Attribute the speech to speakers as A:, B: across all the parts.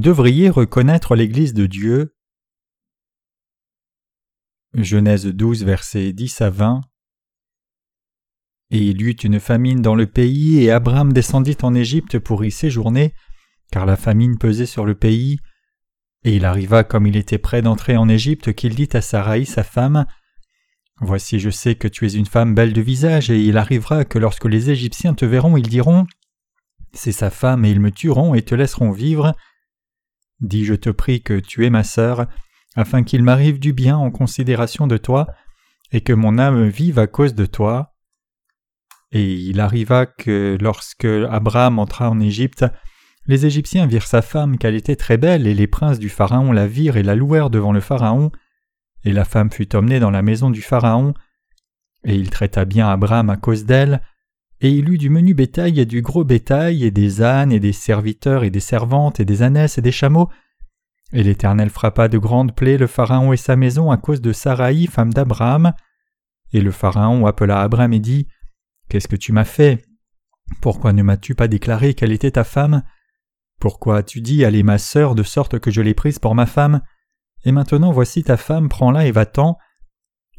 A: Devriez reconnaître l'Église de Dieu. Genèse 12, versets 10 à 20. Et il y eut une famine dans le pays, et Abraham descendit en Égypte pour y séjourner, car la famine pesait sur le pays. Et il arriva, comme il était près d'entrer en Égypte, qu'il dit à Saraï, sa femme, Voici, je sais que tu es une femme belle de visage, et il arrivera que lorsque les Égyptiens te verront, ils diront, C'est sa femme, et ils me tueront et te laisseront vivre. Dis, je te prie que tu es ma sœur, afin qu'il m'arrive du bien en considération de toi, et que mon âme vive à cause de toi. Et il arriva que lorsque Abraham entra en Égypte, les Égyptiens virent sa femme qu'elle était très belle, et les princes du Pharaon la virent et la louèrent devant le Pharaon, et la femme fut emmenée dans la maison du Pharaon, et il traita bien Abraham à cause d'elle, et il eut du menu bétail et du gros bétail, et des ânes, et des serviteurs, et des servantes, et des ânesses, et des chameaux. Et l'Éternel frappa de grandes plaies le Pharaon et sa maison à cause de Saraï, femme d'Abraham. Et le Pharaon appela Abraham et dit Qu'est-ce que tu m'as fait? Pourquoi ne m'as-tu pas déclaré qu'elle était ta femme? Pourquoi as-tu dit Elle est ma sœur, de sorte que je l'ai prise pour ma femme? Et maintenant voici ta femme, prends-la et va-t'en.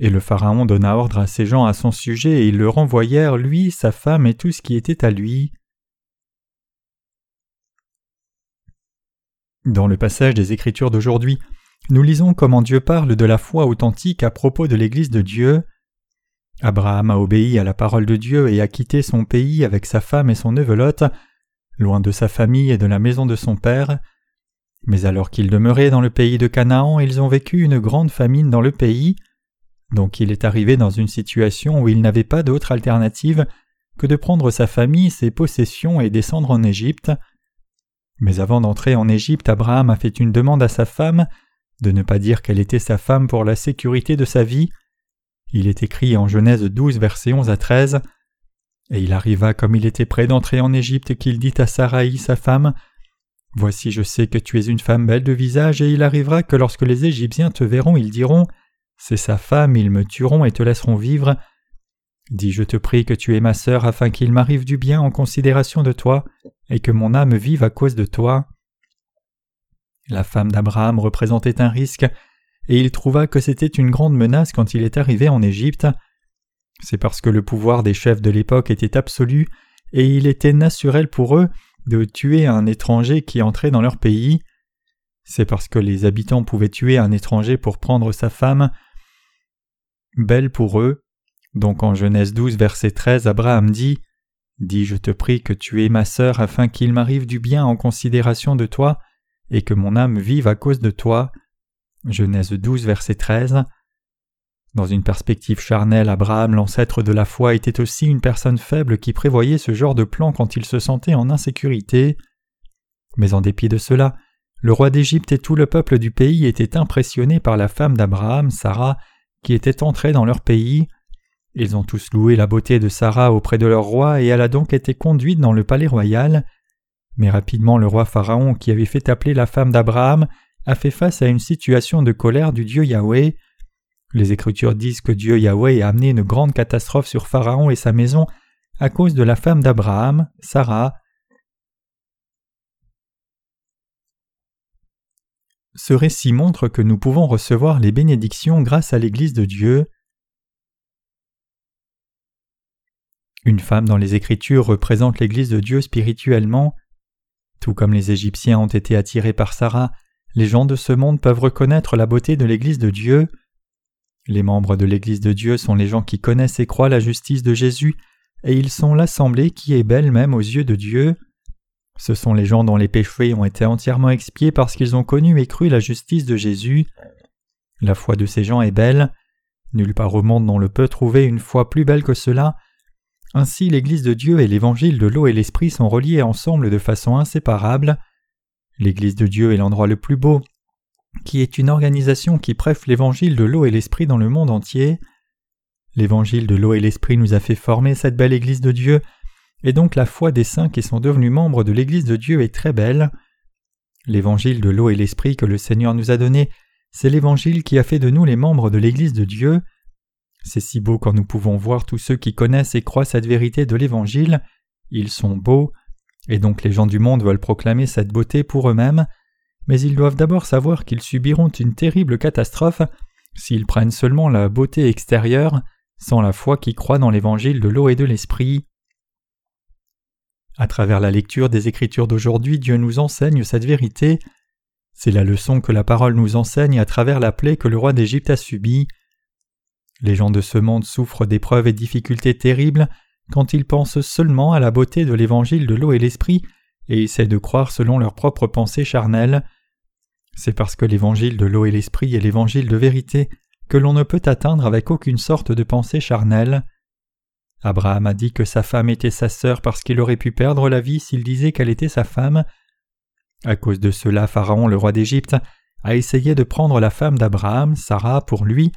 A: Et le Pharaon donna ordre à ses gens à son sujet, et ils le renvoyèrent, lui, sa femme et tout ce qui était à lui. Dans le passage des Écritures d'aujourd'hui, nous lisons comment Dieu parle de la foi authentique à propos de l'Église de Dieu. Abraham a obéi à la parole de Dieu et a quitté son pays avec sa femme et son neveu Lot, loin de sa famille et de la maison de son père. Mais alors qu'ils demeuraient dans le pays de Canaan, ils ont vécu une grande famine dans le pays. Donc il est arrivé dans une situation où il n'avait pas d'autre alternative que de prendre sa famille, ses possessions et descendre en Égypte. Mais avant d'entrer en Égypte, Abraham a fait une demande à sa femme de ne pas dire qu'elle était sa femme pour la sécurité de sa vie. Il est écrit en Genèse 12, versets 11 à 13. Et il arriva comme il était près d'entrer en Égypte qu'il dit à Saraï, sa femme, Voici, je sais que tu es une femme belle de visage, et il arrivera que lorsque les Égyptiens te verront, ils diront c'est sa femme, ils me tueront et te laisseront vivre. Dis, je te prie que tu es ma sœur afin qu'il m'arrive du bien en considération de toi, et que mon âme vive à cause de toi. La femme d'Abraham représentait un risque, et il trouva que c'était une grande menace quand il est arrivé en Égypte. C'est parce que le pouvoir des chefs de l'époque était absolu, et il était naturel pour eux de tuer un étranger qui entrait dans leur pays. C'est parce que les habitants pouvaient tuer un étranger pour prendre sa femme belle pour eux. Donc en Genèse 12, verset 13, Abraham dit Dis, je te prie que tu es ma sœur afin qu'il m'arrive du bien en considération de toi, et que mon âme vive à cause de toi. Genèse 12, verset 13. Dans une perspective charnelle, Abraham, l'ancêtre de la foi, était aussi une personne faible qui prévoyait ce genre de plan quand il se sentait en insécurité. Mais en dépit de cela, le roi d'Égypte et tout le peuple du pays étaient impressionnés par la femme d'Abraham, Sarah, qui était entrée dans leur pays. Ils ont tous loué la beauté de Sarah auprès de leur roi et elle a donc été conduite dans le palais royal. Mais rapidement le roi Pharaon qui avait fait appeler la femme d'Abraham a fait face à une situation de colère du Dieu Yahweh. Les Écritures disent que Dieu Yahweh a amené une grande catastrophe sur Pharaon et sa maison à cause de la femme d'Abraham, Sarah. Ce récit montre que nous pouvons recevoir les bénédictions grâce à l'Église de Dieu. Une femme dans les Écritures représente l'Église de Dieu spirituellement. Tout comme les Égyptiens ont été attirés par Sarah, les gens de ce monde peuvent reconnaître la beauté de l'Église de Dieu. Les membres de l'Église de Dieu sont les gens qui connaissent et croient la justice de Jésus, et ils sont l'assemblée qui est belle même aux yeux de Dieu. Ce sont les gens dont les péchés ont été entièrement expiés parce qu'ils ont connu et cru la justice de Jésus. La foi de ces gens est belle. Nulle part au monde on le peut trouver une foi plus belle que cela. Ainsi l'Église de Dieu et l'Évangile de l'eau et l'Esprit sont reliés ensemble de façon inséparable. L'Église de Dieu est l'endroit le plus beau, qui est une organisation qui prêche l'Évangile de l'eau et l'Esprit dans le monde entier. L'Évangile de l'eau et l'Esprit nous a fait former cette belle Église de Dieu, et donc la foi des saints qui sont devenus membres de l'Église de Dieu est très belle. L'évangile de l'eau et l'esprit que le Seigneur nous a donné, c'est l'évangile qui a fait de nous les membres de l'Église de Dieu. C'est si beau quand nous pouvons voir tous ceux qui connaissent et croient cette vérité de l'évangile. Ils sont beaux, et donc les gens du monde veulent proclamer cette beauté pour eux-mêmes. mais ils doivent d'abord savoir qu'ils subiront une terrible catastrophe s'ils prennent seulement la beauté extérieure sans la foi qui croit dans l'évangile de l'eau et de l'esprit. À travers la lecture des Écritures d'aujourd'hui, Dieu nous enseigne cette vérité. C'est la leçon que la parole nous enseigne à travers la plaie que le roi d'Égypte a subie. Les gens de ce monde souffrent d'épreuves et difficultés terribles quand ils pensent seulement à la beauté de l'évangile de l'eau et l'esprit et essaient de croire selon leurs propres pensées charnelles. C'est parce que l'évangile de l'eau et l'esprit est l'évangile de vérité que l'on ne peut atteindre avec aucune sorte de pensée charnelle. Abraham a dit que sa femme était sa sœur parce qu'il aurait pu perdre la vie s'il disait qu'elle était sa femme. À cause de cela, Pharaon, le roi d'Égypte, a essayé de prendre la femme d'Abraham, Sarah, pour lui,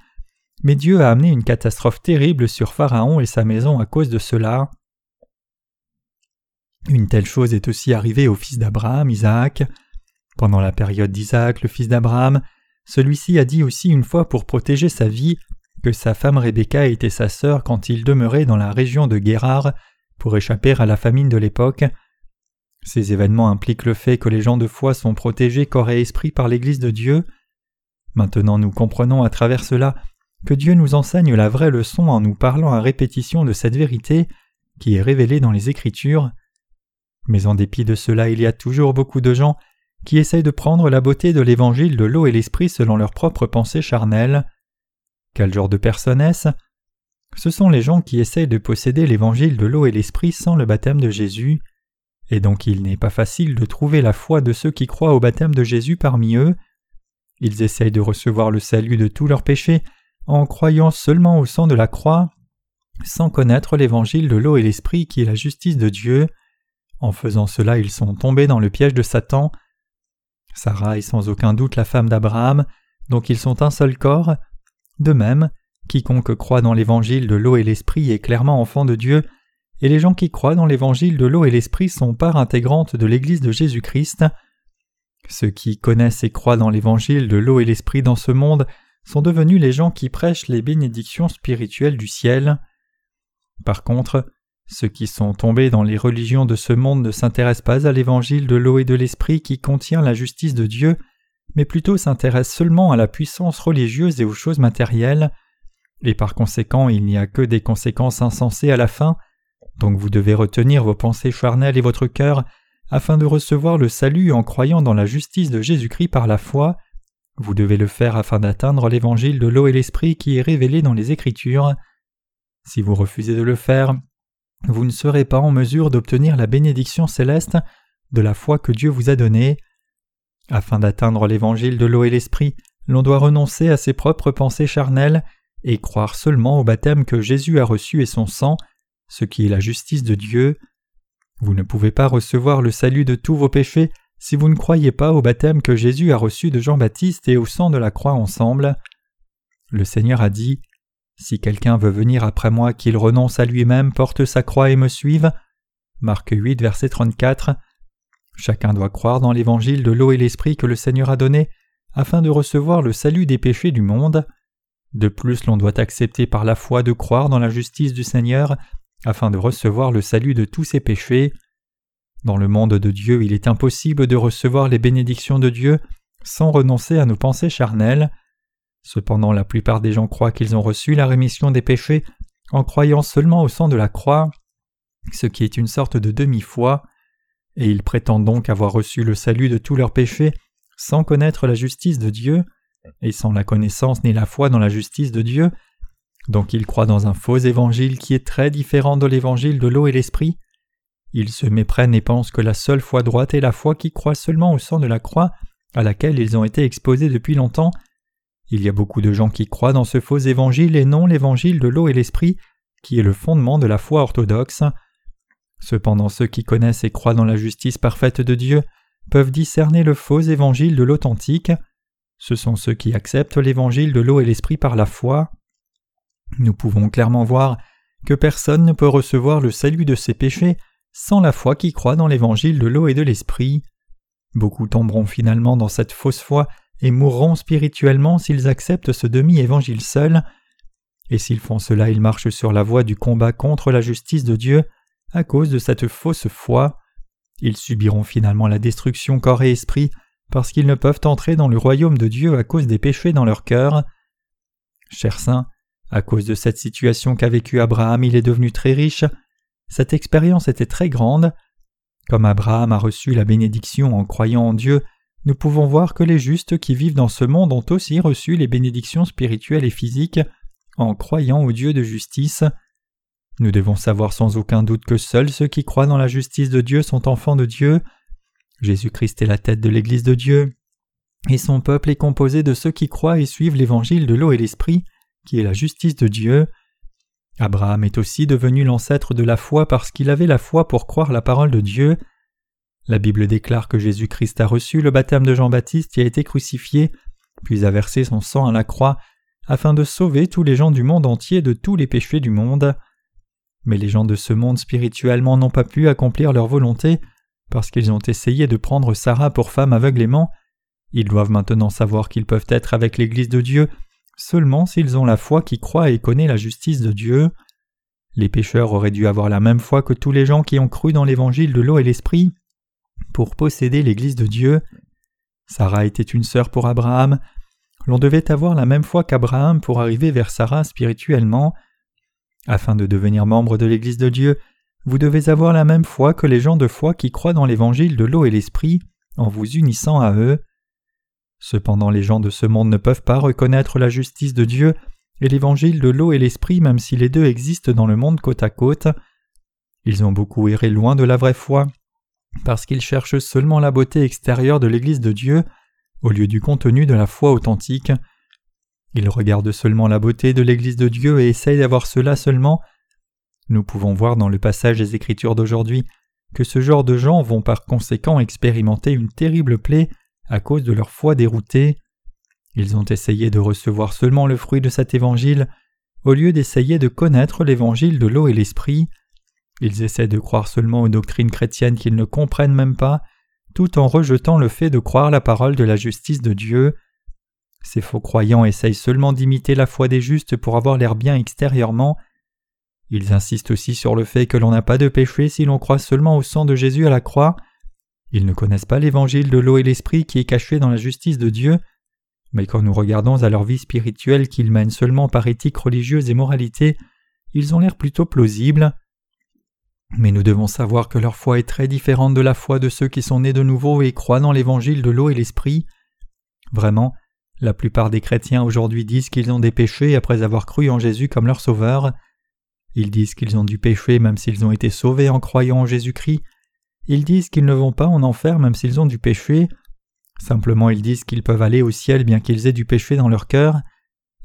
A: mais Dieu a amené une catastrophe terrible sur Pharaon et sa maison à cause de cela. Une telle chose est aussi arrivée au fils d'Abraham, Isaac. Pendant la période d'Isaac, le fils d'Abraham, celui-ci a dit aussi une fois pour protéger sa vie que sa femme Rebecca était sa sœur quand il demeurait dans la région de Guérard pour échapper à la famine de l'époque. Ces événements impliquent le fait que les gens de foi sont protégés corps et esprit par l'Église de Dieu. Maintenant nous comprenons à travers cela que Dieu nous enseigne la vraie leçon en nous parlant à répétition de cette vérité qui est révélée dans les Écritures. Mais en dépit de cela, il y a toujours beaucoup de gens qui essayent de prendre la beauté de l'évangile de l'eau et l'esprit selon leurs propres pensées charnelles. Quel genre de personnes est-ce? Ce sont les gens qui essayent de posséder l'évangile de l'eau et l'esprit sans le baptême de Jésus, et donc il n'est pas facile de trouver la foi de ceux qui croient au baptême de Jésus parmi eux. Ils essayent de recevoir le salut de tous leurs péchés en croyant seulement au sang de la croix, sans connaître l'évangile de l'eau et l'esprit qui est la justice de Dieu. En faisant cela, ils sont tombés dans le piège de Satan. Sarah est sans aucun doute la femme d'Abraham, donc ils sont un seul corps, de même, quiconque croit dans l'évangile de l'eau et l'esprit est clairement enfant de Dieu, et les gens qui croient dans l'évangile de l'eau et l'esprit sont part intégrante de l'Église de Jésus-Christ. Ceux qui connaissent et croient dans l'évangile de l'eau et l'esprit dans ce monde sont devenus les gens qui prêchent les bénédictions spirituelles du ciel. Par contre, ceux qui sont tombés dans les religions de ce monde ne s'intéressent pas à l'évangile de l'eau et de l'esprit qui contient la justice de Dieu, mais plutôt s'intéressent seulement à la puissance religieuse et aux choses matérielles, et par conséquent il n'y a que des conséquences insensées à la fin, donc vous devez retenir vos pensées charnelles et votre cœur afin de recevoir le salut en croyant dans la justice de Jésus-Christ par la foi. Vous devez le faire afin d'atteindre l'évangile de l'eau et l'esprit qui est révélé dans les Écritures. Si vous refusez de le faire, vous ne serez pas en mesure d'obtenir la bénédiction céleste de la foi que Dieu vous a donnée. Afin d'atteindre l'évangile de l'eau et l'esprit, l'on doit renoncer à ses propres pensées charnelles et croire seulement au baptême que Jésus a reçu et son sang, ce qui est la justice de Dieu. Vous ne pouvez pas recevoir le salut de tous vos péchés si vous ne croyez pas au baptême que Jésus a reçu de Jean-Baptiste et au sang de la croix ensemble. Le Seigneur a dit Si quelqu'un veut venir après moi, qu'il renonce à lui-même, porte sa croix et me suive. Marc 8, verset 34. Chacun doit croire dans l'évangile de l'eau et l'esprit que le Seigneur a donné afin de recevoir le salut des péchés du monde. De plus, l'on doit accepter par la foi de croire dans la justice du Seigneur afin de recevoir le salut de tous ses péchés. Dans le monde de Dieu, il est impossible de recevoir les bénédictions de Dieu sans renoncer à nos pensées charnelles. Cependant, la plupart des gens croient qu'ils ont reçu la rémission des péchés en croyant seulement au sang de la croix, ce qui est une sorte de demi-foi et ils prétendent donc avoir reçu le salut de tous leurs péchés sans connaître la justice de Dieu, et sans la connaissance ni la foi dans la justice de Dieu, donc ils croient dans un faux évangile qui est très différent de l'évangile de l'eau et l'esprit. Ils se méprennent et pensent que la seule foi droite est la foi qui croit seulement au sang de la croix à laquelle ils ont été exposés depuis longtemps. Il y a beaucoup de gens qui croient dans ce faux évangile et non l'évangile de l'eau et l'esprit, qui est le fondement de la foi orthodoxe. Cependant ceux qui connaissent et croient dans la justice parfaite de Dieu peuvent discerner le faux évangile de l'authentique. Ce sont ceux qui acceptent l'évangile de l'eau et l'esprit par la foi. Nous pouvons clairement voir que personne ne peut recevoir le salut de ses péchés sans la foi qui croit dans l'évangile de l'eau et de l'esprit. Beaucoup tomberont finalement dans cette fausse foi et mourront spirituellement s'ils acceptent ce demi-évangile seul. Et s'ils font cela, ils marchent sur la voie du combat contre la justice de Dieu à cause de cette fausse foi. Ils subiront finalement la destruction corps et esprit parce qu'ils ne peuvent entrer dans le royaume de Dieu à cause des péchés dans leur cœur. Chers saints, à cause de cette situation qu'a vécue Abraham, il est devenu très riche. Cette expérience était très grande. Comme Abraham a reçu la bénédiction en croyant en Dieu, nous pouvons voir que les justes qui vivent dans ce monde ont aussi reçu les bénédictions spirituelles et physiques en croyant au Dieu de justice. Nous devons savoir sans aucun doute que seuls ceux qui croient dans la justice de Dieu sont enfants de Dieu. Jésus-Christ est la tête de l'Église de Dieu, et son peuple est composé de ceux qui croient et suivent l'évangile de l'eau et l'esprit, qui est la justice de Dieu. Abraham est aussi devenu l'ancêtre de la foi parce qu'il avait la foi pour croire la parole de Dieu. La Bible déclare que Jésus-Christ a reçu le baptême de Jean-Baptiste et a été crucifié, puis a versé son sang à la croix, afin de sauver tous les gens du monde entier de tous les péchés du monde. Mais les gens de ce monde spirituellement n'ont pas pu accomplir leur volonté, parce qu'ils ont essayé de prendre Sarah pour femme aveuglément. Ils doivent maintenant savoir qu'ils peuvent être avec l'Église de Dieu seulement s'ils ont la foi qui croit et connaît la justice de Dieu. Les pécheurs auraient dû avoir la même foi que tous les gens qui ont cru dans l'évangile de l'eau et l'esprit pour posséder l'Église de Dieu. Sarah était une sœur pour Abraham. L'on devait avoir la même foi qu'Abraham pour arriver vers Sarah spirituellement. Afin de devenir membre de l'Église de Dieu, vous devez avoir la même foi que les gens de foi qui croient dans l'Évangile de l'eau et l'Esprit, en vous unissant à eux. Cependant les gens de ce monde ne peuvent pas reconnaître la justice de Dieu et l'Évangile de l'eau et l'Esprit même si les deux existent dans le monde côte à côte. Ils ont beaucoup erré loin de la vraie foi parce qu'ils cherchent seulement la beauté extérieure de l'Église de Dieu au lieu du contenu de la foi authentique. Ils regardent seulement la beauté de l'Église de Dieu et essayent d'avoir cela seulement. Nous pouvons voir dans le passage des Écritures d'aujourd'hui que ce genre de gens vont par conséquent expérimenter une terrible plaie à cause de leur foi déroutée. Ils ont essayé de recevoir seulement le fruit de cet évangile au lieu d'essayer de connaître l'évangile de l'eau et l'esprit. Ils essaient de croire seulement aux doctrines chrétiennes qu'ils ne comprennent même pas, tout en rejetant le fait de croire la parole de la justice de Dieu. Ces faux croyants essayent seulement d'imiter la foi des justes pour avoir l'air bien extérieurement. Ils insistent aussi sur le fait que l'on n'a pas de péché si l'on croit seulement au sang de Jésus à la croix. Ils ne connaissent pas l'évangile de l'eau et l'esprit qui est caché dans la justice de Dieu, mais quand nous regardons à leur vie spirituelle qu'ils mènent seulement par éthique religieuse et moralité, ils ont l'air plutôt plausibles. Mais nous devons savoir que leur foi est très différente de la foi de ceux qui sont nés de nouveau et croient dans l'évangile de l'eau et l'esprit. Vraiment, la plupart des chrétiens aujourd'hui disent qu'ils ont des péchés après avoir cru en Jésus comme leur sauveur. Ils disent qu'ils ont du péché même s'ils ont été sauvés en croyant en Jésus-Christ. Ils disent qu'ils ne vont pas en enfer même s'ils ont du péché. Simplement ils disent qu'ils peuvent aller au ciel bien qu'ils aient du péché dans leur cœur.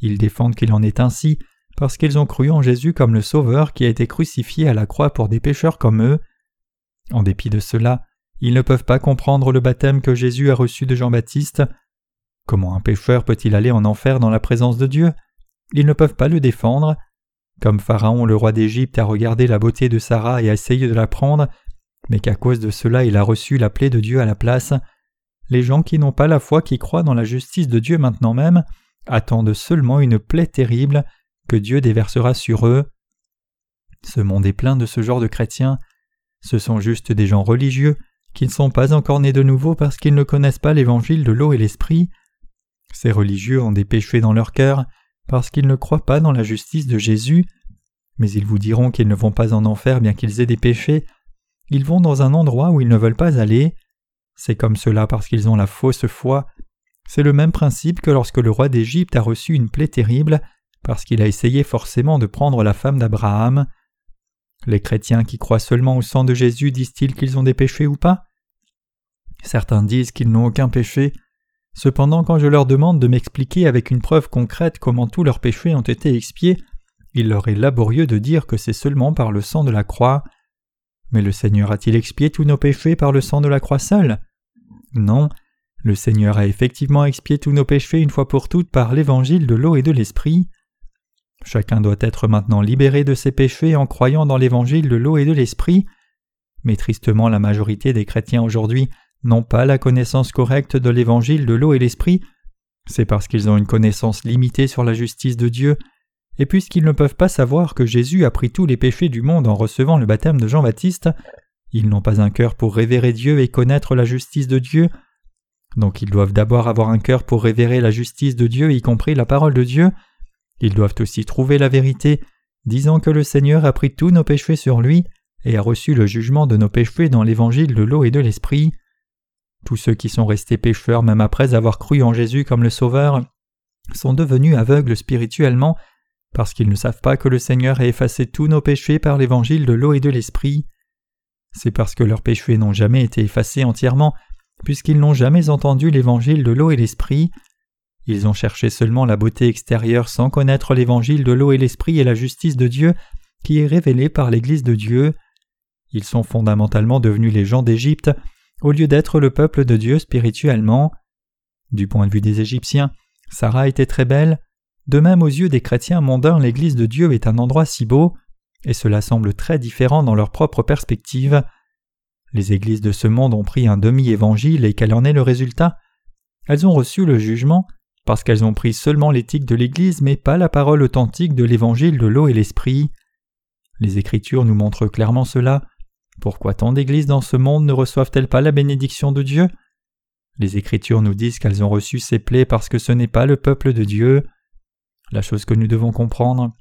A: Ils défendent qu'il en est ainsi parce qu'ils ont cru en Jésus comme le Sauveur qui a été crucifié à la croix pour des pécheurs comme eux. En dépit de cela, ils ne peuvent pas comprendre le baptême que Jésus a reçu de Jean-Baptiste. Comment un pécheur peut-il aller en enfer dans la présence de Dieu? Ils ne peuvent pas le défendre. Comme Pharaon, le roi d'Égypte, a regardé la beauté de Sarah et a essayé de la prendre, mais qu'à cause de cela il a reçu la plaie de Dieu à la place, les gens qui n'ont pas la foi qui croient dans la justice de Dieu maintenant même attendent seulement une plaie terrible que Dieu déversera sur eux. Ce monde est plein de ce genre de chrétiens. Ce sont juste des gens religieux qui ne sont pas encore nés de nouveau parce qu'ils ne connaissent pas l'évangile de l'eau et l'esprit. Ces religieux ont des péchés dans leur cœur parce qu'ils ne croient pas dans la justice de Jésus, mais ils vous diront qu'ils ne vont pas en enfer bien qu'ils aient des péchés. Ils vont dans un endroit où ils ne veulent pas aller. C'est comme cela parce qu'ils ont la fausse foi. C'est le même principe que lorsque le roi d'Égypte a reçu une plaie terrible parce qu'il a essayé forcément de prendre la femme d'Abraham. Les chrétiens qui croient seulement au sang de Jésus disent-ils qu'ils ont des péchés ou pas? Certains disent qu'ils n'ont aucun péché. Cependant, quand je leur demande de m'expliquer avec une preuve concrète comment tous leurs péchés ont été expiés, il leur est laborieux de dire que c'est seulement par le sang de la croix. Mais le Seigneur a-t-il expié tous nos péchés par le sang de la croix seule? Non, le Seigneur a effectivement expié tous nos péchés une fois pour toutes par l'évangile de l'eau et de l'esprit. Chacun doit être maintenant libéré de ses péchés en croyant dans l'évangile de l'eau et de l'esprit. Mais tristement la majorité des chrétiens aujourd'hui n'ont pas la connaissance correcte de l'évangile de l'eau et l'esprit. C'est parce qu'ils ont une connaissance limitée sur la justice de Dieu, et puisqu'ils ne peuvent pas savoir que Jésus a pris tous les péchés du monde en recevant le baptême de Jean-Baptiste, ils n'ont pas un cœur pour révérer Dieu et connaître la justice de Dieu. Donc ils doivent d'abord avoir un cœur pour révérer la justice de Dieu, y compris la parole de Dieu. Ils doivent aussi trouver la vérité, disant que le Seigneur a pris tous nos péchés sur lui et a reçu le jugement de nos péchés dans l'évangile de l'eau et de l'esprit. Tous ceux qui sont restés pécheurs même après avoir cru en Jésus comme le Sauveur sont devenus aveugles spirituellement parce qu'ils ne savent pas que le Seigneur a effacé tous nos péchés par l'évangile de l'eau et de l'esprit. C'est parce que leurs péchés n'ont jamais été effacés entièrement, puisqu'ils n'ont jamais entendu l'évangile de l'eau et l'esprit. Ils ont cherché seulement la beauté extérieure sans connaître l'évangile de l'eau et l'esprit et la justice de Dieu qui est révélée par l'Église de Dieu. Ils sont fondamentalement devenus les gens d'Égypte au lieu d'être le peuple de Dieu spirituellement. Du point de vue des Égyptiens, Sarah était très belle. De même aux yeux des chrétiens mondains, l'Église de Dieu est un endroit si beau, et cela semble très différent dans leur propre perspective. Les églises de ce monde ont pris un demi-évangile et quel en est le résultat? Elles ont reçu le jugement parce qu'elles ont pris seulement l'éthique de l'Église mais pas la parole authentique de l'évangile de l'eau et l'esprit. Les Écritures nous montrent clairement cela. Pourquoi tant d'églises dans ce monde ne reçoivent-elles pas la bénédiction de Dieu? Les Écritures nous disent qu'elles ont reçu ces plaies parce que ce n'est pas le peuple de Dieu. La chose que nous devons comprendre,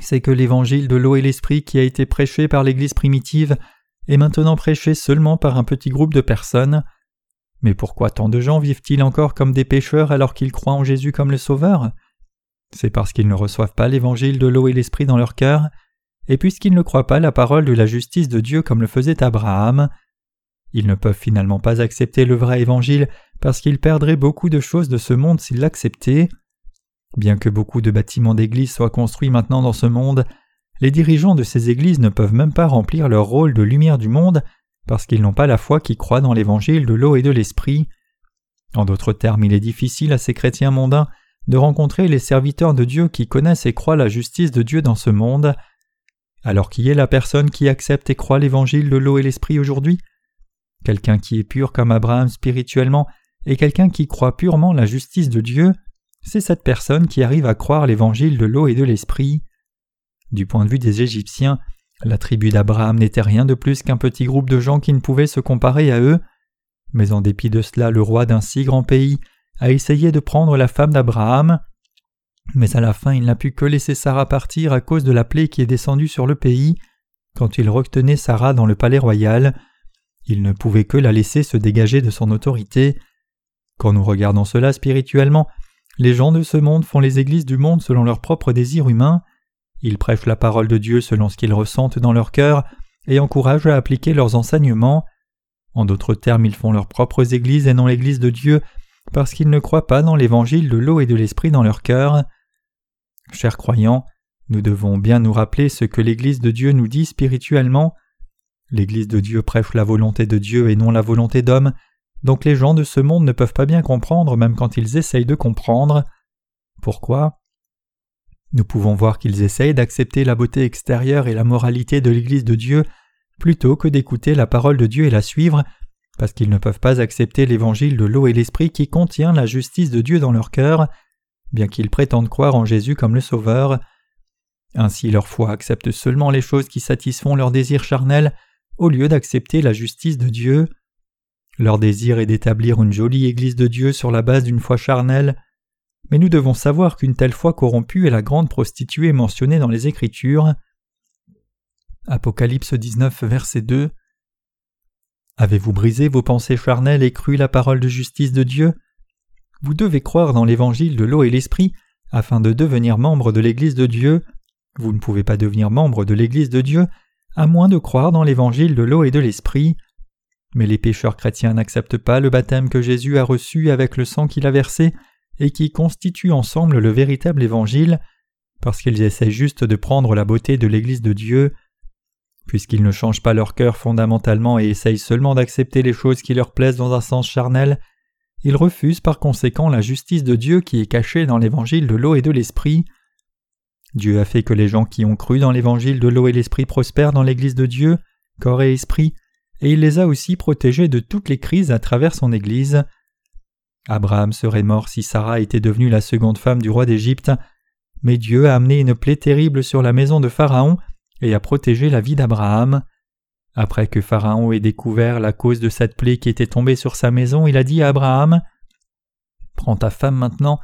A: c'est que l'évangile de l'eau et l'esprit qui a été prêché par l'Église primitive est maintenant prêché seulement par un petit groupe de personnes. Mais pourquoi tant de gens vivent-ils encore comme des pécheurs alors qu'ils croient en Jésus comme le Sauveur? C'est parce qu'ils ne reçoivent pas l'évangile de l'eau et l'esprit dans leur cœur, et puisqu'ils ne croient pas la parole de la justice de Dieu comme le faisait Abraham. Ils ne peuvent finalement pas accepter le vrai évangile parce qu'ils perdraient beaucoup de choses de ce monde s'ils l'acceptaient. Bien que beaucoup de bâtiments d'église soient construits maintenant dans ce monde, les dirigeants de ces églises ne peuvent même pas remplir leur rôle de lumière du monde parce qu'ils n'ont pas la foi qui croit dans l'évangile de l'eau et de l'esprit. En d'autres termes, il est difficile à ces chrétiens mondains de rencontrer les serviteurs de Dieu qui connaissent et croient la justice de Dieu dans ce monde. Alors qui est la personne qui accepte et croit l'évangile de l'eau et l'esprit aujourd'hui? Quelqu'un qui est pur comme Abraham spirituellement et quelqu'un qui croit purement la justice de Dieu, c'est cette personne qui arrive à croire l'évangile de l'eau et de l'esprit. Du point de vue des Égyptiens, la tribu d'Abraham n'était rien de plus qu'un petit groupe de gens qui ne pouvaient se comparer à eux, mais en dépit de cela le roi d'un si grand pays a essayé de prendre la femme d'Abraham, mais à la fin il n'a pu que laisser Sarah partir à cause de la plaie qui est descendue sur le pays, quand il retenait Sarah dans le palais royal, il ne pouvait que la laisser se dégager de son autorité. Quand nous regardons cela spirituellement, les gens de ce monde font les églises du monde selon leurs propres désirs humains, ils prêchent la parole de Dieu selon ce qu'ils ressentent dans leur cœur et encouragent à appliquer leurs enseignements. En d'autres termes, ils font leurs propres églises et non l'Église de Dieu parce qu'ils ne croient pas dans l'évangile de l'eau et de l'esprit dans leur cœur. Chers croyants, nous devons bien nous rappeler ce que l'Église de Dieu nous dit spirituellement. L'Église de Dieu prêche la volonté de Dieu et non la volonté d'homme, donc les gens de ce monde ne peuvent pas bien comprendre même quand ils essayent de comprendre. Pourquoi? Nous pouvons voir qu'ils essayent d'accepter la beauté extérieure et la moralité de l'Église de Dieu plutôt que d'écouter la parole de Dieu et la suivre, parce qu'ils ne peuvent pas accepter l'évangile de l'eau et l'esprit qui contient la justice de Dieu dans leur cœur, bien qu'ils prétendent croire en Jésus comme le Sauveur. Ainsi leur foi accepte seulement les choses qui satisfont leurs désirs charnels au lieu d'accepter la justice de Dieu. Leur désir est d'établir une jolie Église de Dieu sur la base d'une foi charnelle, mais nous devons savoir qu'une telle foi corrompue est la grande prostituée mentionnée dans les Écritures. Apocalypse 19, verset 2 Avez-vous brisé vos pensées charnelles et cru la parole de justice de Dieu? Vous devez croire dans l'évangile de l'eau et l'esprit afin de devenir membre de l'Église de Dieu. Vous ne pouvez pas devenir membre de l'Église de Dieu à moins de croire dans l'évangile de l'eau et de l'esprit. Mais les pécheurs chrétiens n'acceptent pas le baptême que Jésus a reçu avec le sang qu'il a versé et qui constituent ensemble le véritable évangile, parce qu'ils essaient juste de prendre la beauté de l'Église de Dieu. Puisqu'ils ne changent pas leur cœur fondamentalement et essayent seulement d'accepter les choses qui leur plaisent dans un sens charnel, ils refusent par conséquent la justice de Dieu qui est cachée dans l'évangile de l'eau et de l'esprit. Dieu a fait que les gens qui ont cru dans l'évangile de l'eau et l'esprit prospèrent dans l'Église de Dieu, corps et esprit, et il les a aussi protégés de toutes les crises à travers son Église. Abraham serait mort si Sarah était devenue la seconde femme du roi d'Égypte, mais Dieu a amené une plaie terrible sur la maison de Pharaon et a protégé la vie d'Abraham. Après que Pharaon ait découvert la cause de cette plaie qui était tombée sur sa maison, il a dit à Abraham Prends ta femme maintenant.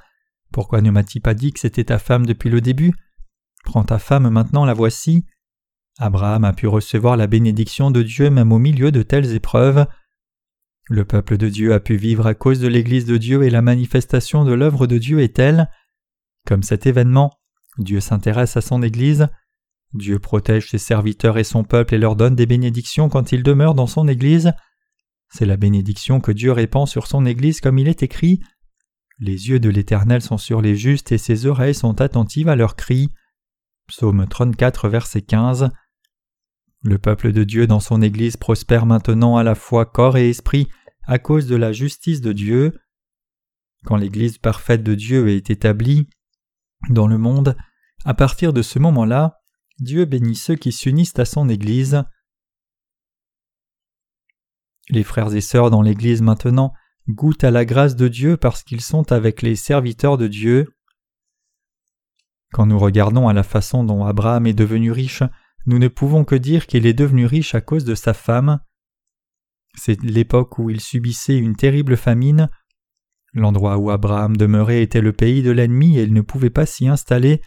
A: Pourquoi ne m'as-tu pas dit que c'était ta femme depuis le début? Prends ta femme maintenant, la voici. Abraham a pu recevoir la bénédiction de Dieu même au milieu de telles épreuves. Le peuple de Dieu a pu vivre à cause de l'Église de Dieu et la manifestation de l'œuvre de Dieu est telle. Comme cet événement, Dieu s'intéresse à son Église. Dieu protège ses serviteurs et son peuple et leur donne des bénédictions quand ils demeurent dans son Église. C'est la bénédiction que Dieu répand sur son Église comme il est écrit. Les yeux de l'Éternel sont sur les justes et ses oreilles sont attentives à leurs cris. Psaume 34, verset 15. Le peuple de Dieu dans son Église prospère maintenant à la fois corps et esprit à cause de la justice de Dieu. Quand l'Église parfaite de Dieu est établie dans le monde, à partir de ce moment-là, Dieu bénit ceux qui s'unissent à son Église. Les frères et sœurs dans l'Église maintenant goûtent à la grâce de Dieu parce qu'ils sont avec les serviteurs de Dieu. Quand nous regardons à la façon dont Abraham est devenu riche, nous ne pouvons que dire qu'il est devenu riche à cause de sa femme. C'est l'époque où il subissait une terrible famine. L'endroit où Abraham demeurait était le pays de l'ennemi et il ne pouvait pas s'y installer,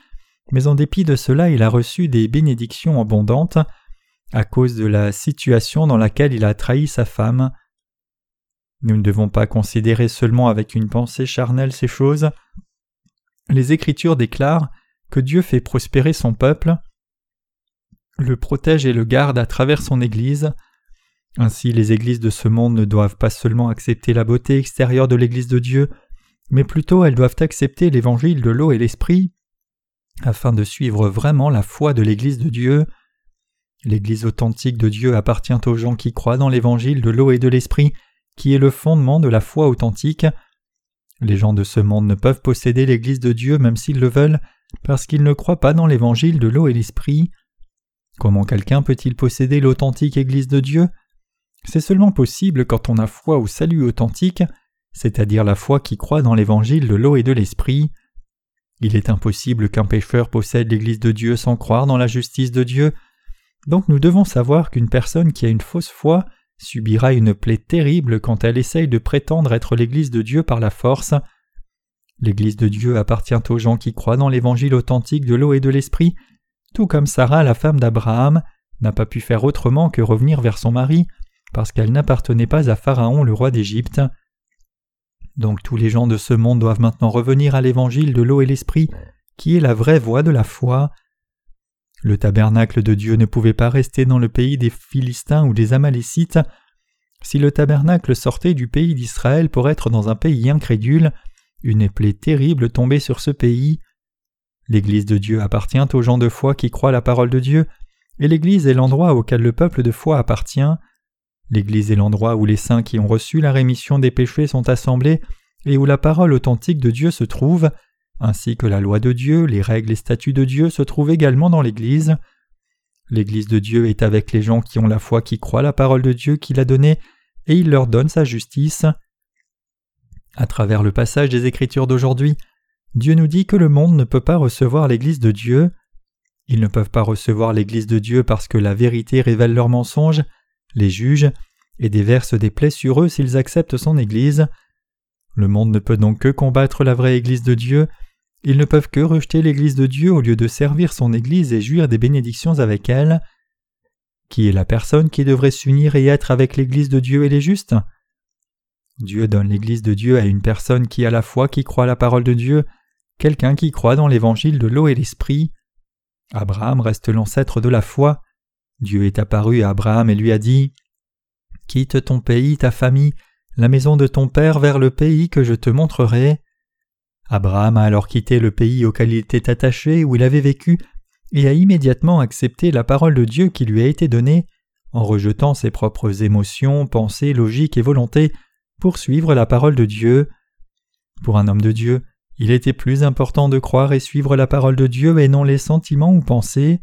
A: mais en dépit de cela il a reçu des bénédictions abondantes à cause de la situation dans laquelle il a trahi sa femme. Nous ne devons pas considérer seulement avec une pensée charnelle ces choses. Les Écritures déclarent que Dieu fait prospérer son peuple le protège et le garde à travers son Église. Ainsi les églises de ce monde ne doivent pas seulement accepter la beauté extérieure de l'Église de Dieu, mais plutôt elles doivent accepter l'évangile de l'eau et l'esprit, afin de suivre vraiment la foi de l'Église de Dieu. L'Église authentique de Dieu appartient aux gens qui croient dans l'évangile de l'eau et de l'esprit, qui est le fondement de la foi authentique. Les gens de ce monde ne peuvent posséder l'Église de Dieu même s'ils le veulent, parce qu'ils ne croient pas dans l'évangile de l'eau et l'esprit. Comment quelqu'un peut-il posséder l'authentique Église de Dieu? C'est seulement possible quand on a foi au salut authentique, c'est-à-dire la foi qui croit dans l'évangile de l'eau et de l'esprit. Il est impossible qu'un pécheur possède l'Église de Dieu sans croire dans la justice de Dieu, donc nous devons savoir qu'une personne qui a une fausse foi subira une plaie terrible quand elle essaye de prétendre être l'Église de Dieu par la force. L'Église de Dieu appartient aux gens qui croient dans l'évangile authentique de l'eau et de l'esprit tout comme Sarah, la femme d'Abraham, n'a pas pu faire autrement que revenir vers son mari, parce qu'elle n'appartenait pas à Pharaon le roi d'Égypte. Donc tous les gens de ce monde doivent maintenant revenir à l'évangile de l'eau et l'esprit, qui est la vraie voie de la foi. Le tabernacle de Dieu ne pouvait pas rester dans le pays des Philistins ou des Amalécites. Si le tabernacle sortait du pays d'Israël pour être dans un pays incrédule, une plaie terrible tombait sur ce pays. L'Église de Dieu appartient aux gens de foi qui croient la parole de Dieu, et l'Église est l'endroit auquel le peuple de foi appartient. L'Église est l'endroit où les saints qui ont reçu la rémission des péchés sont assemblés et où la parole authentique de Dieu se trouve, ainsi que la loi de Dieu, les règles et statuts de Dieu se trouvent également dans l'Église. L'Église de Dieu est avec les gens qui ont la foi qui croient la parole de Dieu qu'il a donnée, et il leur donne sa justice. À travers le passage des Écritures d'aujourd'hui, Dieu nous dit que le monde ne peut pas recevoir l'Église de Dieu. Ils ne peuvent pas recevoir l'Église de Dieu parce que la vérité révèle leurs mensonges, les juge, et déverse des plaies sur eux s'ils acceptent son Église. Le monde ne peut donc que combattre la vraie Église de Dieu, ils ne peuvent que rejeter l'Église de Dieu au lieu de servir son Église et jouir des bénédictions avec elle. Qui est la personne qui devrait s'unir et être avec l'Église de Dieu et les justes? Dieu donne l'Église de Dieu à une personne qui a la foi qui croit la parole de Dieu quelqu'un qui croit dans l'évangile de l'eau et l'esprit. Abraham reste l'ancêtre de la foi. Dieu est apparu à Abraham et lui a dit Quitte ton pays, ta famille, la maison de ton père vers le pays que je te montrerai. Abraham a alors quitté le pays auquel il était attaché, où il avait vécu, et a immédiatement accepté la parole de Dieu qui lui a été donnée, en rejetant ses propres émotions, pensées, logiques et volontés, pour suivre la parole de Dieu. Pour un homme de Dieu, il était plus important de croire et suivre la parole de Dieu et non les sentiments ou pensées.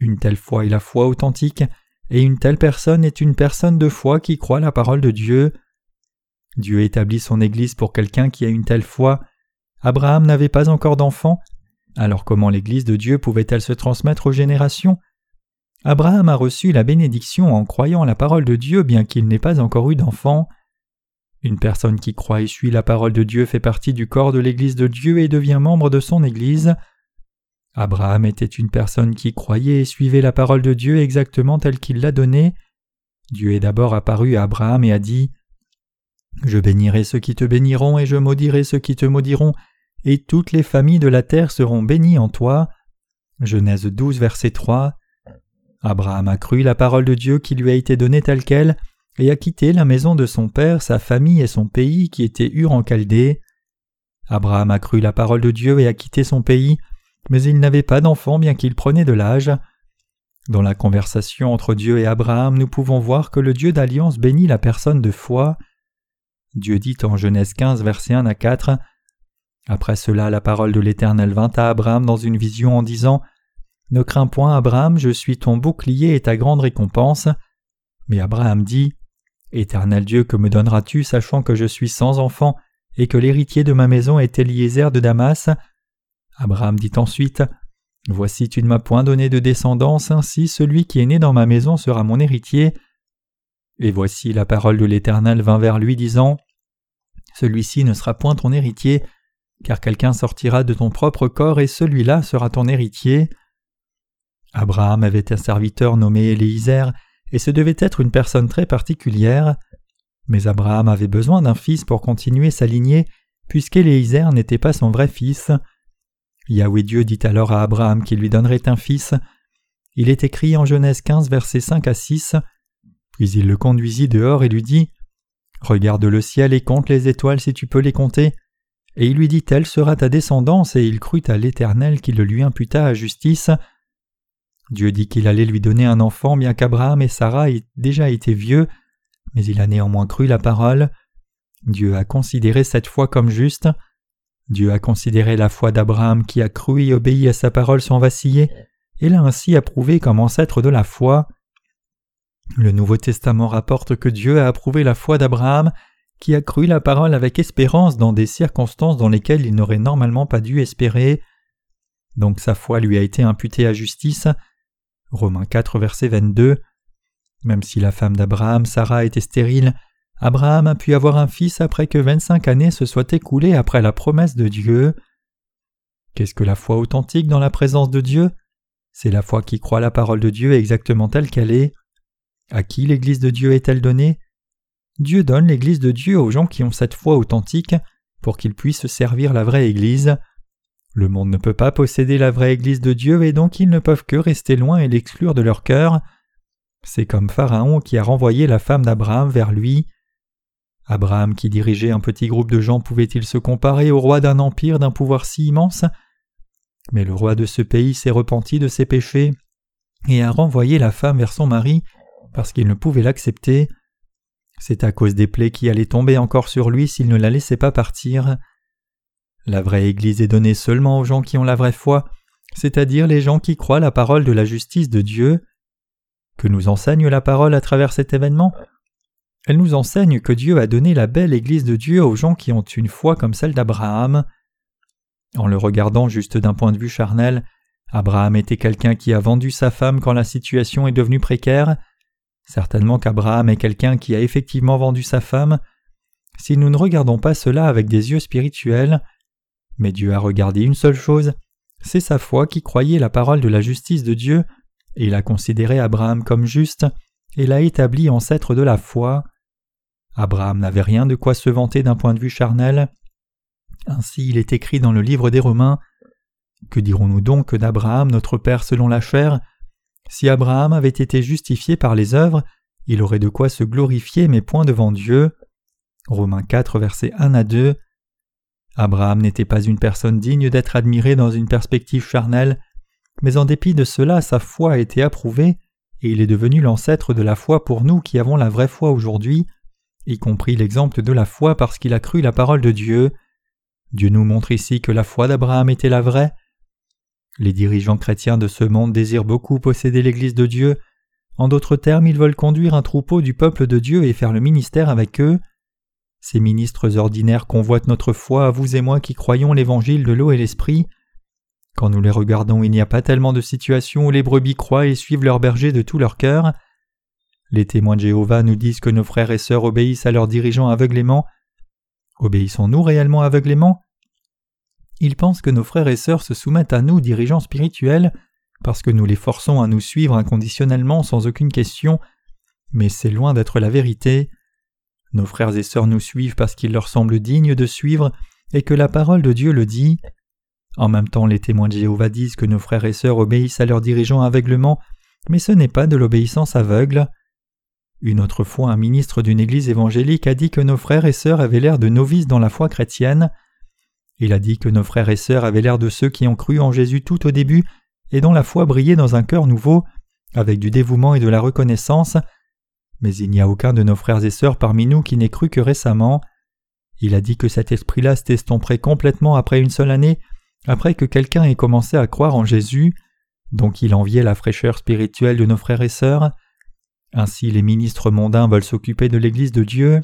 A: Une telle foi est la foi authentique, et une telle personne est une personne de foi qui croit la parole de Dieu. Dieu établit son Église pour quelqu'un qui a une telle foi. Abraham n'avait pas encore d'enfant, alors comment l'Église de Dieu pouvait-elle se transmettre aux générations? Abraham a reçu la bénédiction en croyant la parole de Dieu bien qu'il n'ait pas encore eu d'enfant. Une personne qui croit et suit la parole de Dieu fait partie du corps de l'Église de Dieu et devient membre de son Église. Abraham était une personne qui croyait et suivait la parole de Dieu exactement telle qu'il l'a donnée. Dieu est d'abord apparu à Abraham et a dit Je bénirai ceux qui te béniront et je maudirai ceux qui te maudiront, et toutes les familles de la terre seront bénies en toi. Genèse 12, verset 3. Abraham a cru la parole de Dieu qui lui a été donnée telle qu'elle, et a quitté la maison de son père, sa famille et son pays qui était Ur en Chaldée. Abraham a cru la parole de Dieu et a quitté son pays, mais il n'avait pas d'enfant bien qu'il prenait de l'âge. Dans la conversation entre Dieu et Abraham, nous pouvons voir que le Dieu d'alliance bénit la personne de foi. Dieu dit en Genèse 15, verset 1 à 4 Après cela, la parole de l'Éternel vint à Abraham dans une vision en disant Ne crains point, Abraham, je suis ton bouclier et ta grande récompense. Mais Abraham dit Éternel Dieu, que me donneras-tu, sachant que je suis sans enfant, et que l'héritier de ma maison est Eliezer de Damas? Abraham dit ensuite Voici tu ne m'as point donné de descendance, ainsi celui qui est né dans ma maison sera mon héritier. Et voici la parole de l'Éternel vint vers lui, disant Celui-ci ne sera point ton héritier, car quelqu'un sortira de ton propre corps, et celui-là sera ton héritier. Abraham avait un serviteur nommé Eliezer, et ce devait être une personne très particulière. Mais Abraham avait besoin d'un fils pour continuer sa lignée, puisqu'Eliezer n'était pas son vrai fils. Yahweh Dieu dit alors à Abraham qu'il lui donnerait un fils. Il est écrit en Genèse 15, versets 5 à 6. Puis il le conduisit dehors et lui dit Regarde le ciel et compte les étoiles si tu peux les compter. Et il lui dit Telle sera ta descendance, et il crut à l'Éternel qui le lui imputa à justice. Dieu dit qu'il allait lui donner un enfant, bien qu'Abraham et Sarah aient déjà été vieux, mais il a néanmoins cru la parole. Dieu a considéré cette foi comme juste. Dieu a considéré la foi d'Abraham qui a cru et obéi à sa parole sans vaciller, et l'a ainsi approuvé comme ancêtre de la foi. Le Nouveau Testament rapporte que Dieu a approuvé la foi d'Abraham, qui a cru la parole avec espérance dans des circonstances dans lesquelles il n'aurait normalement pas dû espérer. Donc sa foi lui a été imputée à justice. Romains 4, verset 22. Même si la femme d'Abraham, Sarah, était stérile, Abraham a pu avoir un fils après que vingt-cinq années se soient écoulées après la promesse de Dieu. Qu'est-ce que la foi authentique dans la présence de Dieu? C'est la foi qui croit la parole de Dieu exactement telle qu'elle est. À qui l'Église de Dieu est-elle donnée? Dieu donne l'Église de Dieu aux gens qui ont cette foi authentique pour qu'ils puissent servir la vraie Église. Le monde ne peut pas posséder la vraie Église de Dieu et donc ils ne peuvent que rester loin et l'exclure de leur cœur. C'est comme Pharaon qui a renvoyé la femme d'Abraham vers lui. Abraham qui dirigeait un petit groupe de gens pouvait-il se comparer au roi d'un empire d'un pouvoir si immense? Mais le roi de ce pays s'est repenti de ses péchés et a renvoyé la femme vers son mari parce qu'il ne pouvait l'accepter. C'est à cause des plaies qui allaient tomber encore sur lui s'il ne la laissait pas partir. La vraie Église est donnée seulement aux gens qui ont la vraie foi, c'est-à-dire les gens qui croient la parole de la justice de Dieu. Que nous enseigne la parole à travers cet événement? Elle nous enseigne que Dieu a donné la belle Église de Dieu aux gens qui ont une foi comme celle d'Abraham. En le regardant juste d'un point de vue charnel, Abraham était quelqu'un qui a vendu sa femme quand la situation est devenue précaire. Certainement qu'Abraham est quelqu'un qui a effectivement vendu sa femme. Si nous ne regardons pas cela avec des yeux spirituels, mais Dieu a regardé une seule chose, c'est sa foi qui croyait la parole de la justice de Dieu, et il a considéré Abraham comme juste, et l'a établi ancêtre de la foi. Abraham n'avait rien de quoi se vanter d'un point de vue charnel. Ainsi il est écrit dans le livre des Romains. Que dirons-nous donc d'Abraham, notre Père selon la chair? Si Abraham avait été justifié par les œuvres, il aurait de quoi se glorifier, mais point devant Dieu. Romains 4, versets 1 à 2. Abraham n'était pas une personne digne d'être admirée dans une perspective charnelle, mais en dépit de cela, sa foi a été approuvée, et il est devenu l'ancêtre de la foi pour nous qui avons la vraie foi aujourd'hui, y compris l'exemple de la foi parce qu'il a cru la parole de Dieu. Dieu nous montre ici que la foi d'Abraham était la vraie. Les dirigeants chrétiens de ce monde désirent beaucoup posséder l'Église de Dieu. En d'autres termes, ils veulent conduire un troupeau du peuple de Dieu et faire le ministère avec eux. Ces ministres ordinaires convoitent notre foi à vous et moi qui croyons l'Évangile de l'eau et l'Esprit. Quand nous les regardons, il n'y a pas tellement de situations où les brebis croient et suivent leur berger de tout leur cœur. Les témoins de Jéhovah nous disent que nos frères et sœurs obéissent à leurs dirigeants aveuglément. Obéissons-nous réellement aveuglément? Ils pensent que nos frères et sœurs se soumettent à nous, dirigeants spirituels, parce que nous les forçons à nous suivre inconditionnellement sans aucune question, mais c'est loin d'être la vérité. Nos frères et sœurs nous suivent parce qu'il leur semble digne de suivre et que la parole de Dieu le dit. En même temps, les témoins de Jéhovah disent que nos frères et sœurs obéissent à leurs dirigeants aveuglement, mais ce n'est pas de l'obéissance aveugle. Une autre fois, un ministre d'une église évangélique a dit que nos frères et sœurs avaient l'air de novices dans la foi chrétienne. Il a dit que nos frères et sœurs avaient l'air de ceux qui ont cru en Jésus tout au début et dont la foi brillait dans un cœur nouveau, avec du dévouement et de la reconnaissance, mais il n'y a aucun de nos frères et sœurs parmi nous qui n'ait cru que récemment. Il a dit que cet esprit-là s'estomperait complètement après une seule année, après que quelqu'un ait commencé à croire en Jésus, donc il enviait la fraîcheur spirituelle de nos frères et sœurs. Ainsi les ministres mondains veulent s'occuper de l'Église de Dieu.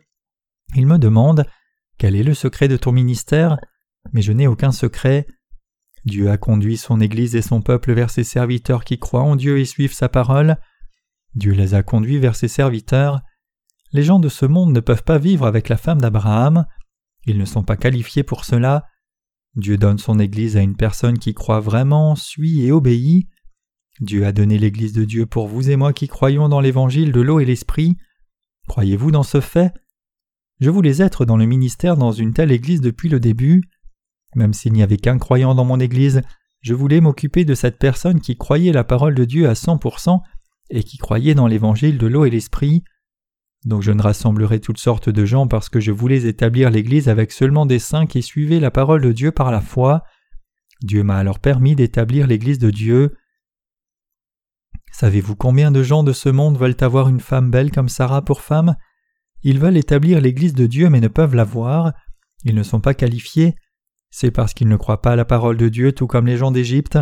A: Ils me demandent Quel est le secret de ton ministère? Mais je n'ai aucun secret. Dieu a conduit son Église et son peuple vers ses serviteurs qui croient en Dieu et suivent sa parole. Dieu les a conduits vers ses serviteurs. Les gens de ce monde ne peuvent pas vivre avec la femme d'Abraham. Ils ne sont pas qualifiés pour cela. Dieu donne son Église à une personne qui croit vraiment, suit et obéit. Dieu a donné l'Église de Dieu pour vous et moi qui croyons dans l'Évangile de l'eau et l'Esprit. Croyez-vous dans ce fait? Je voulais être dans le ministère dans une telle Église depuis le début. Même s'il n'y avait qu'un croyant dans mon Église, je voulais m'occuper de cette personne qui croyait la parole de Dieu à cent pour cent et qui croyait dans l'Évangile de l'eau et l'Esprit. Donc je ne rassemblerai toutes sortes de gens parce que je voulais établir l'Église avec seulement des saints qui suivaient la parole de Dieu par la foi. Dieu m'a alors permis d'établir l'Église de Dieu. Savez-vous combien de gens de ce monde veulent avoir une femme belle comme Sarah pour femme? Ils veulent établir l'Église de Dieu mais ne peuvent la voir. Ils ne sont pas qualifiés. C'est parce qu'ils ne croient pas à la parole de Dieu tout comme les gens d'Égypte.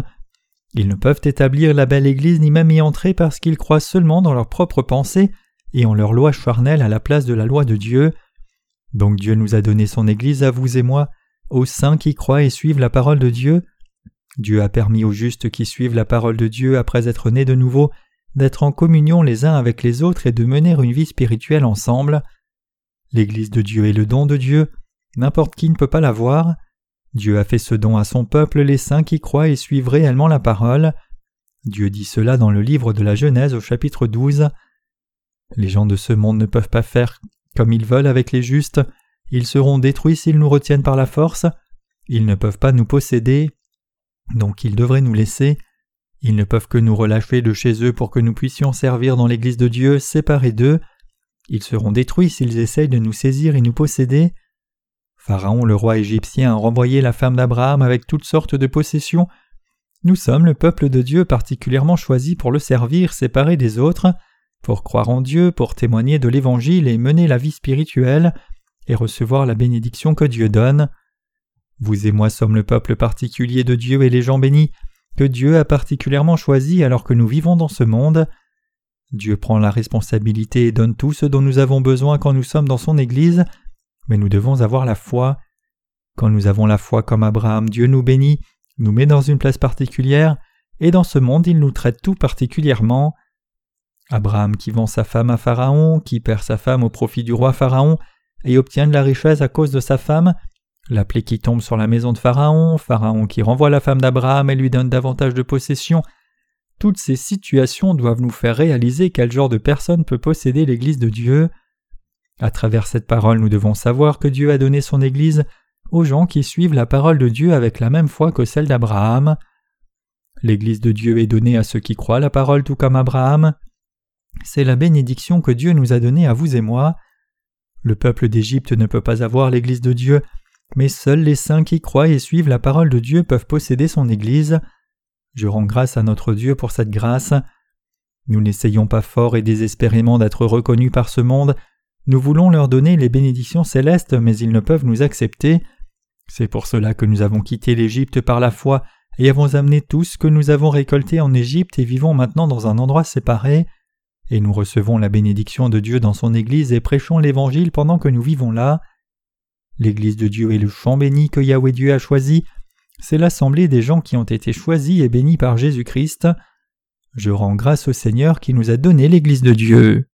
A: Ils ne peuvent établir la belle Église ni même y entrer parce qu'ils croient seulement dans leurs propres pensées et en leur loi charnelle à la place de la loi de Dieu. Donc Dieu nous a donné son Église à vous et moi, aux saints qui croient et suivent la parole de Dieu, Dieu a permis aux justes qui suivent la parole de Dieu après être nés de nouveau d'être en communion les uns avec les autres et de mener une vie spirituelle ensemble. L'Église de Dieu est le don de Dieu, n'importe qui ne peut pas l'avoir. Dieu a fait ce don à son peuple, les saints qui croient et suivent réellement la parole. Dieu dit cela dans le livre de la Genèse au chapitre 12. Les gens de ce monde ne peuvent pas faire comme ils veulent avec les justes, ils seront détruits s'ils nous retiennent par la force, ils ne peuvent pas nous posséder, donc ils devraient nous laisser. Ils ne peuvent que nous relâcher de chez eux pour que nous puissions servir dans l'Église de Dieu, séparés d'eux. Ils seront détruits s'ils essayent de nous saisir et nous posséder. Pharaon, le roi égyptien, a renvoyé la femme d'Abraham avec toutes sortes de possessions. Nous sommes le peuple de Dieu particulièrement choisi pour le servir, séparé des autres, pour croire en Dieu, pour témoigner de l'Évangile et mener la vie spirituelle, et recevoir la bénédiction que Dieu donne. Vous et moi sommes le peuple particulier de Dieu et les gens bénis, que Dieu a particulièrement choisi alors que nous vivons dans ce monde. Dieu prend la responsabilité et donne tout ce dont nous avons besoin quand nous sommes dans son Église, mais nous devons avoir la foi. Quand nous avons la foi comme Abraham, Dieu nous bénit, nous met dans une place particulière, et dans ce monde il nous traite tout particulièrement. Abraham qui vend sa femme à Pharaon, qui perd sa femme au profit du roi Pharaon, et obtient de la richesse à cause de sa femme, la plaie qui tombe sur la maison de Pharaon, Pharaon qui renvoie la femme d'Abraham et lui donne davantage de possessions, toutes ces situations doivent nous faire réaliser quel genre de personne peut posséder l'Église de Dieu. À travers cette parole, nous devons savoir que Dieu a donné son Église aux gens qui suivent la parole de Dieu avec la même foi que celle d'Abraham. L'Église de Dieu est donnée à ceux qui croient la parole tout comme Abraham. C'est la bénédiction que Dieu nous a donnée à vous et moi. Le peuple d'Égypte ne peut pas avoir l'Église de Dieu mais seuls les saints qui croient et suivent la parole de Dieu peuvent posséder son Église. Je rends grâce à notre Dieu pour cette grâce. Nous n'essayons pas fort et désespérément d'être reconnus par ce monde, nous voulons leur donner les bénédictions célestes, mais ils ne peuvent nous accepter. C'est pour cela que nous avons quitté l'Égypte par la foi et avons amené tout ce que nous avons récolté en Égypte et vivons maintenant dans un endroit séparé, et nous recevons la bénédiction de Dieu dans son Église et prêchons l'Évangile pendant que nous vivons là. L'Église de Dieu est le champ béni que Yahweh Dieu a choisi. c'est l'assemblée des gens qui ont été choisis et bénis par Jésus-Christ. Je rends grâce au Seigneur qui nous a donné l'Église de Dieu.